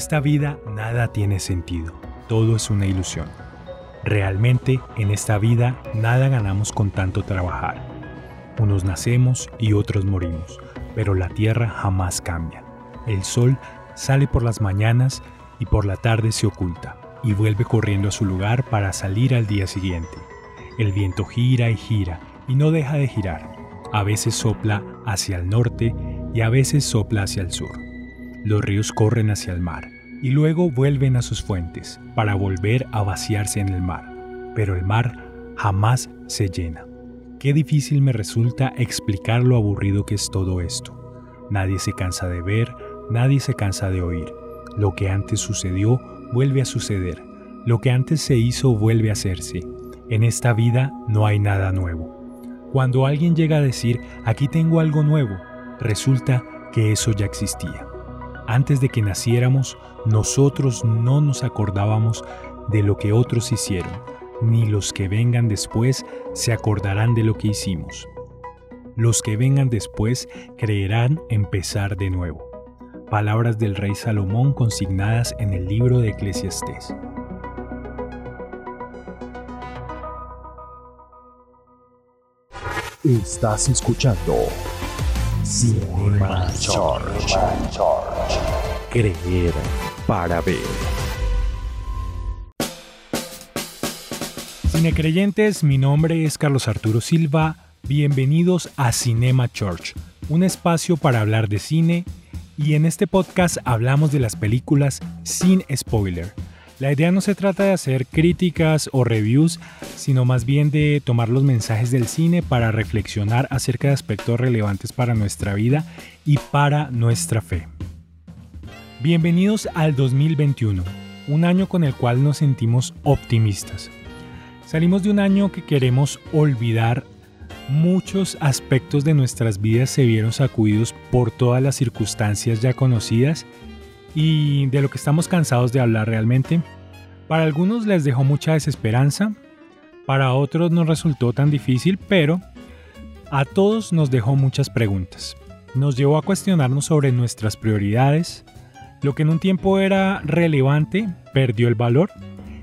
Esta vida nada tiene sentido, todo es una ilusión. Realmente en esta vida nada ganamos con tanto trabajar. Unos nacemos y otros morimos, pero la tierra jamás cambia. El sol sale por las mañanas y por la tarde se oculta y vuelve corriendo a su lugar para salir al día siguiente. El viento gira y gira y no deja de girar. A veces sopla hacia el norte y a veces sopla hacia el sur. Los ríos corren hacia el mar y luego vuelven a sus fuentes para volver a vaciarse en el mar, pero el mar jamás se llena. Qué difícil me resulta explicar lo aburrido que es todo esto. Nadie se cansa de ver, nadie se cansa de oír. Lo que antes sucedió vuelve a suceder. Lo que antes se hizo vuelve a hacerse. En esta vida no hay nada nuevo. Cuando alguien llega a decir, aquí tengo algo nuevo, resulta que eso ya existía. Antes de que naciéramos, nosotros no nos acordábamos de lo que otros hicieron, ni los que vengan después se acordarán de lo que hicimos. Los que vengan después creerán empezar de nuevo. Palabras del rey Salomón consignadas en el libro de Eclesiastés. Estás escuchando Cinema George. Creer para ver. Cinecreyentes, mi nombre es Carlos Arturo Silva. Bienvenidos a Cinema Church, un espacio para hablar de cine y en este podcast hablamos de las películas sin spoiler. La idea no se trata de hacer críticas o reviews, sino más bien de tomar los mensajes del cine para reflexionar acerca de aspectos relevantes para nuestra vida y para nuestra fe. Bienvenidos al 2021, un año con el cual nos sentimos optimistas. Salimos de un año que queremos olvidar muchos aspectos de nuestras vidas se vieron sacudidos por todas las circunstancias ya conocidas y de lo que estamos cansados de hablar realmente. Para algunos les dejó mucha desesperanza, para otros no resultó tan difícil, pero a todos nos dejó muchas preguntas. Nos llevó a cuestionarnos sobre nuestras prioridades, lo que en un tiempo era relevante perdió el valor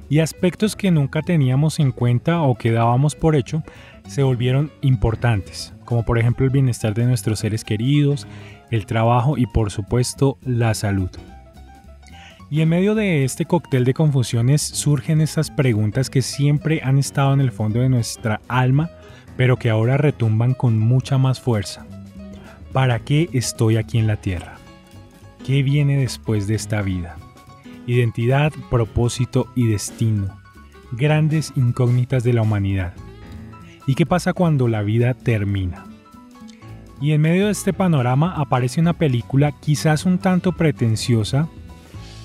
y aspectos que nunca teníamos en cuenta o que dábamos por hecho se volvieron importantes, como por ejemplo el bienestar de nuestros seres queridos, el trabajo y por supuesto la salud. Y en medio de este cóctel de confusiones surgen estas preguntas que siempre han estado en el fondo de nuestra alma, pero que ahora retumban con mucha más fuerza. ¿Para qué estoy aquí en la Tierra? ¿Qué viene después de esta vida? Identidad, propósito y destino. Grandes incógnitas de la humanidad. ¿Y qué pasa cuando la vida termina? Y en medio de este panorama aparece una película quizás un tanto pretenciosa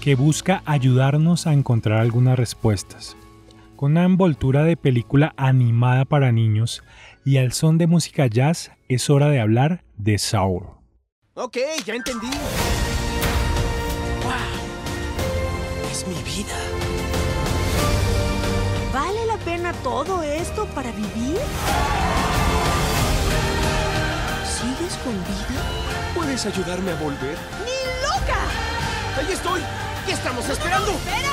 que busca ayudarnos a encontrar algunas respuestas. Con una envoltura de película animada para niños y al son de música jazz es hora de hablar de Saul. Ok, ya entendí. ¡Wow! Es mi vida. ¿Vale la pena todo esto para vivir? ¿Sigues con vida? ¿Puedes ayudarme a volver? ¡Ni loca! ¡Ahí estoy! ¿Qué estamos esperando? ¡Espera, no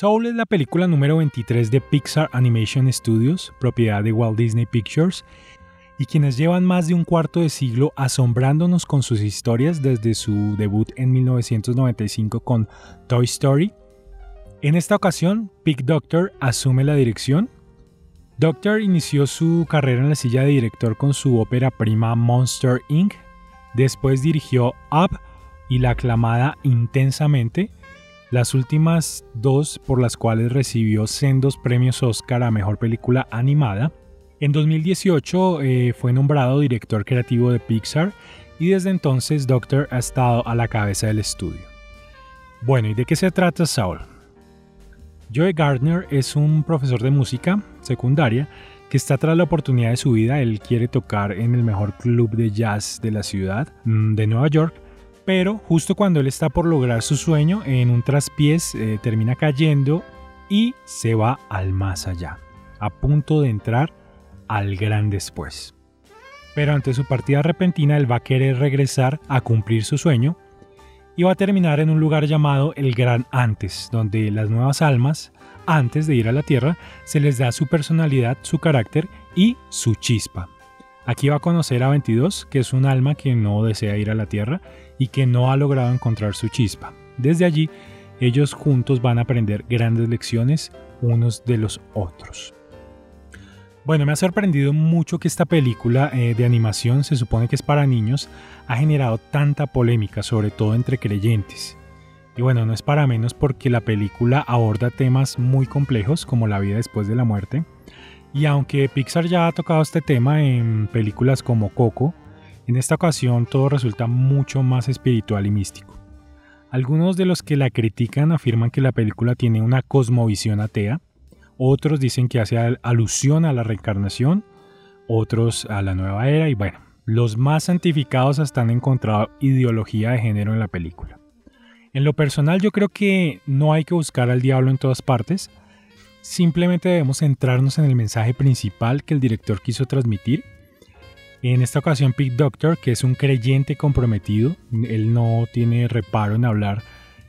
Soul es la película número 23 de Pixar Animation Studios, propiedad de Walt Disney Pictures, y quienes llevan más de un cuarto de siglo asombrándonos con sus historias desde su debut en 1995 con Toy Story. En esta ocasión, Pig Doctor asume la dirección. Doctor inició su carrera en la silla de director con su ópera prima Monster Inc. Después dirigió Up y la aclamada Intensamente, las últimas dos por las cuales recibió sendos premios Oscar a Mejor Película Animada. En 2018 eh, fue nombrado director creativo de Pixar y desde entonces Doctor ha estado a la cabeza del estudio. Bueno, ¿y de qué se trata Saul? Joe Gardner es un profesor de música secundaria que está tras la oportunidad de su vida. Él quiere tocar en el mejor club de jazz de la ciudad mm, de Nueva York, pero justo cuando él está por lograr su sueño, en un traspiés eh, termina cayendo y se va al más allá. a punto de entrar al gran después. Pero ante su partida repentina, él va a querer regresar a cumplir su sueño y va a terminar en un lugar llamado el Gran Antes, donde las nuevas almas, antes de ir a la Tierra, se les da su personalidad, su carácter y su chispa. Aquí va a conocer a 22, que es un alma que no desea ir a la Tierra y que no ha logrado encontrar su chispa. Desde allí, ellos juntos van a aprender grandes lecciones unos de los otros. Bueno, me ha sorprendido mucho que esta película eh, de animación, se supone que es para niños, ha generado tanta polémica, sobre todo entre creyentes. Y bueno, no es para menos porque la película aborda temas muy complejos como la vida después de la muerte. Y aunque Pixar ya ha tocado este tema en películas como Coco, en esta ocasión todo resulta mucho más espiritual y místico. Algunos de los que la critican afirman que la película tiene una cosmovisión atea, otros dicen que hace alusión a la reencarnación, otros a la nueva era y bueno, los más santificados hasta han encontrado ideología de género en la película. En lo personal yo creo que no hay que buscar al diablo en todas partes, simplemente debemos centrarnos en el mensaje principal que el director quiso transmitir en esta ocasión, Pete Doctor, que es un creyente comprometido, él no tiene reparo en hablar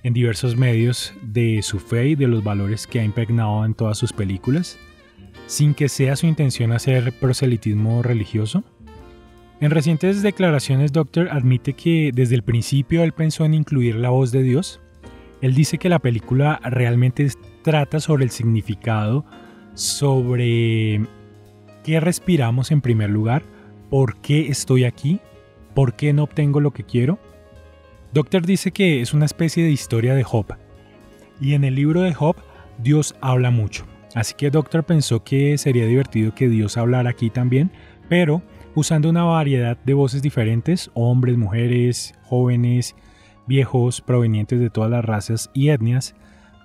en diversos medios de su fe y de los valores que ha impregnado en todas sus películas, sin que sea su intención hacer proselitismo religioso. En recientes declaraciones, Doctor admite que desde el principio él pensó en incluir la voz de Dios. Él dice que la película realmente trata sobre el significado, sobre qué respiramos en primer lugar, ¿Por qué estoy aquí? ¿Por qué no obtengo lo que quiero? Doctor dice que es una especie de historia de Job. Y en el libro de Job, Dios habla mucho. Así que Doctor pensó que sería divertido que Dios hablara aquí también, pero usando una variedad de voces diferentes, hombres, mujeres, jóvenes, viejos, provenientes de todas las razas y etnias,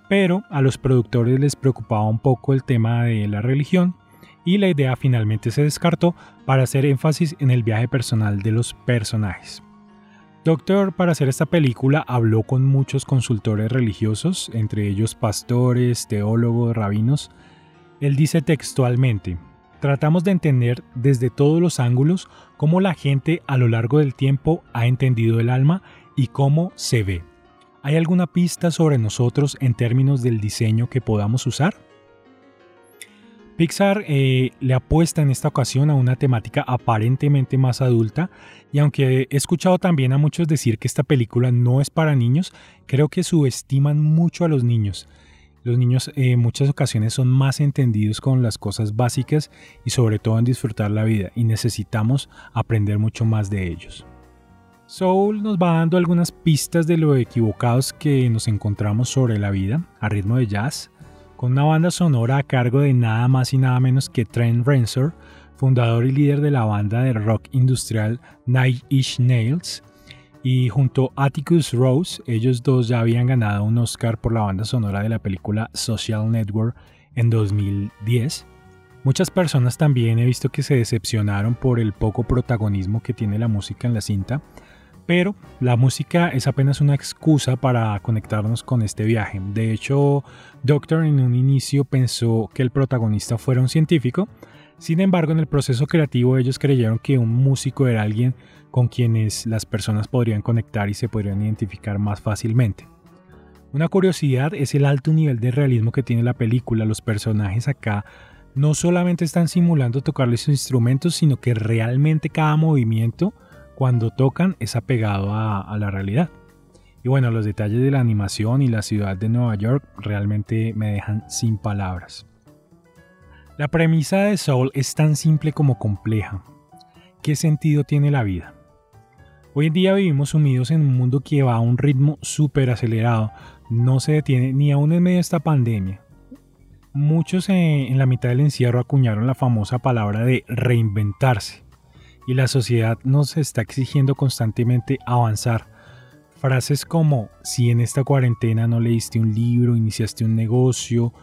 pero a los productores les preocupaba un poco el tema de la religión y la idea finalmente se descartó para hacer énfasis en el viaje personal de los personajes. Doctor para hacer esta película habló con muchos consultores religiosos, entre ellos pastores, teólogos, rabinos. Él dice textualmente, tratamos de entender desde todos los ángulos cómo la gente a lo largo del tiempo ha entendido el alma y cómo se ve. ¿Hay alguna pista sobre nosotros en términos del diseño que podamos usar? Pixar eh, le apuesta en esta ocasión a una temática aparentemente más adulta y aunque he escuchado también a muchos decir que esta película no es para niños, creo que subestiman mucho a los niños. Los niños eh, en muchas ocasiones son más entendidos con las cosas básicas y sobre todo en disfrutar la vida y necesitamos aprender mucho más de ellos. Soul nos va dando algunas pistas de lo equivocados que nos encontramos sobre la vida a ritmo de jazz, con una banda sonora a cargo de nada más y nada menos que Trent Reznor, fundador y líder de la banda de rock industrial Night Inch Nails, y junto a Atticus Rose, ellos dos ya habían ganado un Oscar por la banda sonora de la película Social Network en 2010. Muchas personas también he visto que se decepcionaron por el poco protagonismo que tiene la música en la cinta, pero la música es apenas una excusa para conectarnos con este viaje. De hecho, Doctor en un inicio pensó que el protagonista fuera un científico, sin embargo en el proceso creativo ellos creyeron que un músico era alguien con quienes las personas podrían conectar y se podrían identificar más fácilmente. Una curiosidad es el alto nivel de realismo que tiene la película. Los personajes acá no solamente están simulando tocarles sus instrumentos, sino que realmente cada movimiento cuando tocan es apegado a, la realidad. Y bueno, los detalles de la animación y la ciudad de Nueva York realmente me dejan sin palabras. La premisa de Soul es tan simple como compleja. ¿Qué sentido tiene la vida? Hoy en día vivimos sumidos en un mundo que va a un ritmo súper acelerado, no se detiene ni aún en medio de esta pandemia. Muchos en la mitad del encierro acuñaron la famosa palabra de reinventarse y la sociedad nos está exigiendo constantemente avanzar. Frases como si en esta cuarentena no leíste un libro, iniciaste un negocio,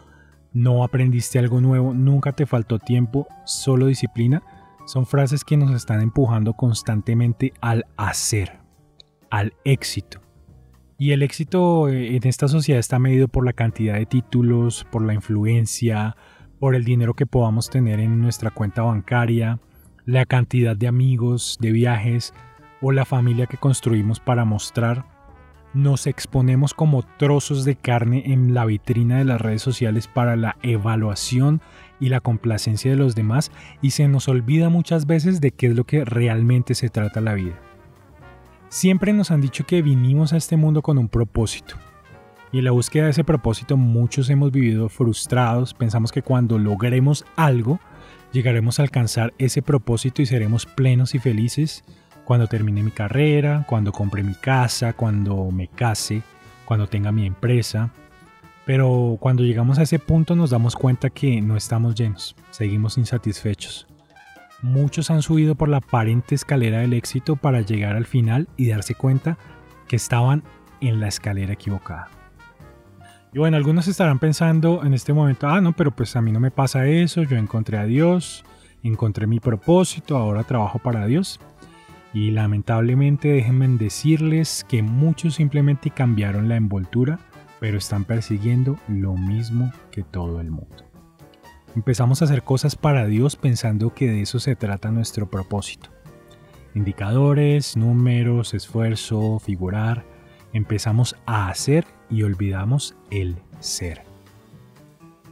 no aprendiste algo nuevo, nunca te faltó tiempo, solo disciplina, son frases que nos están empujando constantemente al hacer, al éxito. Y el éxito eh, en esta sociedad está medido por la cantidad de títulos, por la influencia, por el dinero que podamos tener en nuestra cuenta bancaria, la cantidad de amigos, de viajes o la familia que construimos para mostrar, nos exponemos como trozos de carne en la vitrina de las redes sociales para la evaluación y la complacencia de los demás y se nos olvida muchas veces de qué es lo que realmente se trata la vida. Siempre nos han dicho que vinimos a este mundo con un propósito. Y en la búsqueda de ese propósito muchos hemos vivido frustrados, pensamos que cuando logremos algo, llegaremos a alcanzar ese propósito y seremos plenos y felices cuando termine mi carrera, cuando compre mi casa, cuando me case, cuando tenga mi empresa. Pero cuando llegamos a ese punto nos damos cuenta que no estamos llenos, seguimos insatisfechos. Muchos han subido por la aparente escalera del éxito para llegar al final y darse cuenta que estaban en la escalera equivocada. Y bueno, algunos estarán pensando en este momento, ah, no, pero pues a mí no me pasa eso, yo encontré a Dios, encontré mi propósito, ahora trabajo para Dios. Y lamentablemente déjenme decirles que muchos simplemente cambiaron la envoltura, pero están persiguiendo lo mismo que todo el mundo. Empezamos a hacer cosas para Dios pensando que de eso se trata nuestro propósito. Indicadores, números, esfuerzo, figurar. Empezamos a hacer y olvidamos el ser.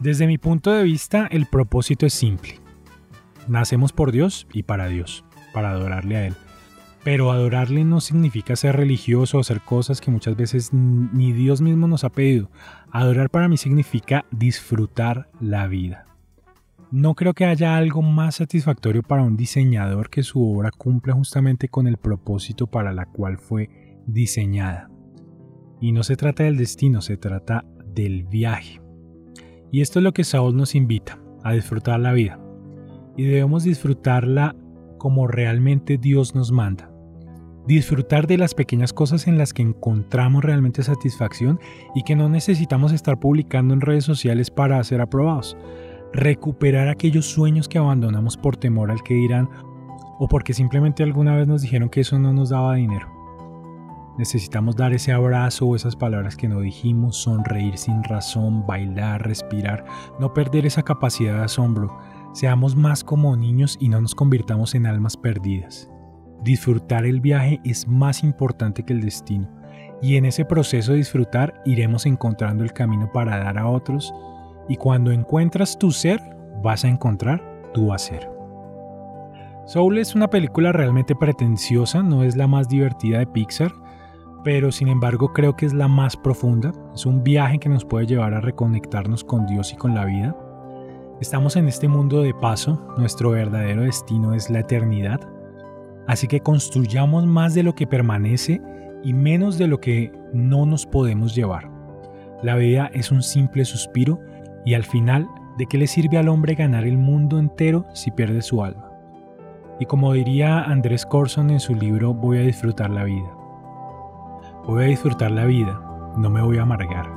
Desde mi punto de vista, el propósito es simple. Nacemos por Dios y para Dios, para adorarle a Él. Pero adorarle no significa ser religioso o hacer cosas que muchas veces ni Dios mismo nos ha pedido. Adorar para mí significa disfrutar la vida. No creo que haya algo más satisfactorio para un diseñador que su obra cumpla justamente con el propósito para la cual fue diseñada. Y no se trata del destino, se trata del viaje. Y esto es lo que Saúl nos invita, a disfrutar la vida. Y debemos disfrutarla como realmente Dios nos manda disfrutar de las pequeñas cosas en las que encontramos realmente satisfacción y que no necesitamos estar publicando en redes sociales para ser aprobados. Recuperar aquellos sueños que abandonamos por temor al que dirán o porque simplemente alguna vez nos dijeron que eso no nos daba dinero. Necesitamos dar ese abrazo o esas palabras que no dijimos, sonreír sin razón, bailar, respirar, no perder esa capacidad de asombro. Seamos más como niños y no nos convirtamos en almas perdidas. Disfrutar el viaje es más importante que el destino, y en ese proceso de disfrutar iremos encontrando el camino para dar a otros, y cuando encuentras tu ser, vas a encontrar tu hacer. Soul es una película realmente pretenciosa, no es la más divertida de Pixar, pero sin embargo creo que es la más profunda. Es un viaje que nos puede llevar a reconectarnos con Dios y con la vida. Estamos en este mundo de paso, nuestro verdadero destino es la eternidad, Así que construyamos más de lo que permanece y menos de lo que no nos podemos llevar. La vida es un simple suspiro y al final, ¿de qué le sirve al hombre ganar el mundo entero si pierde su alma? Y como diría Andrés Corson en su libro Voy a disfrutar la vida. Voy a disfrutar la vida, no me voy a amargar.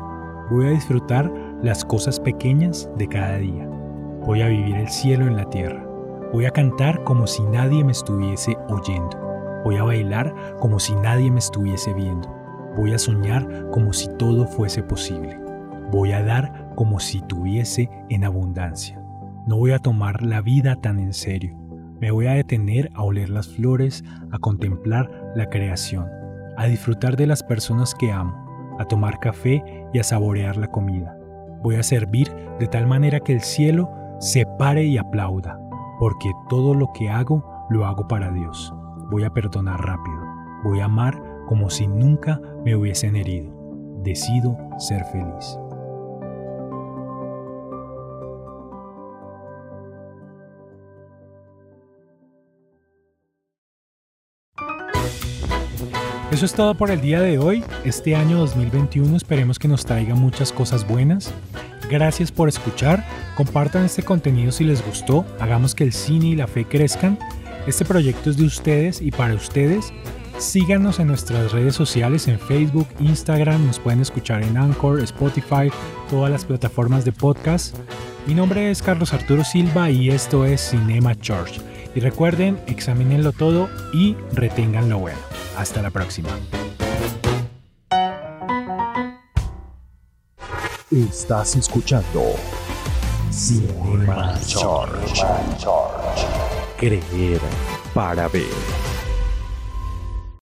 Voy a disfrutar las cosas pequeñas de cada día. Voy a vivir el cielo en la tierra. Voy a cantar como si nadie me estuviese oyendo. Voy a bailar como si nadie me estuviese viendo. Voy a soñar como si todo fuese posible. Voy a dar como si tuviese en abundancia. No voy a tomar la vida tan en serio. Me voy a detener a oler las flores, a contemplar la creación, a disfrutar de las personas que amo, a tomar café y a saborear la comida. Voy a servir de tal manera que el cielo se pare y aplauda porque todo lo que hago lo hago para Dios. Voy a perdonar rápido. Voy a amar como si nunca me hubiesen herido. Decido ser feliz. Eso es todo por el día de hoy. Este año 2021 esperemos que nos traiga muchas cosas buenas Gracias por escuchar, compartan este contenido si les gustó, hagamos que el cine y la fe crezcan. Este proyecto es de ustedes y para ustedes. Síganos en nuestras redes sociales, en Facebook, Instagram, nos pueden escuchar en Anchor, Spotify, todas las plataformas de podcast. Mi nombre es Carlos Arturo Silva y esto es Cinema Church. Y recuerden, examínenlo todo y retengan lo bueno. Hasta la próxima. Estás escuchando Cinema. Creer para ver.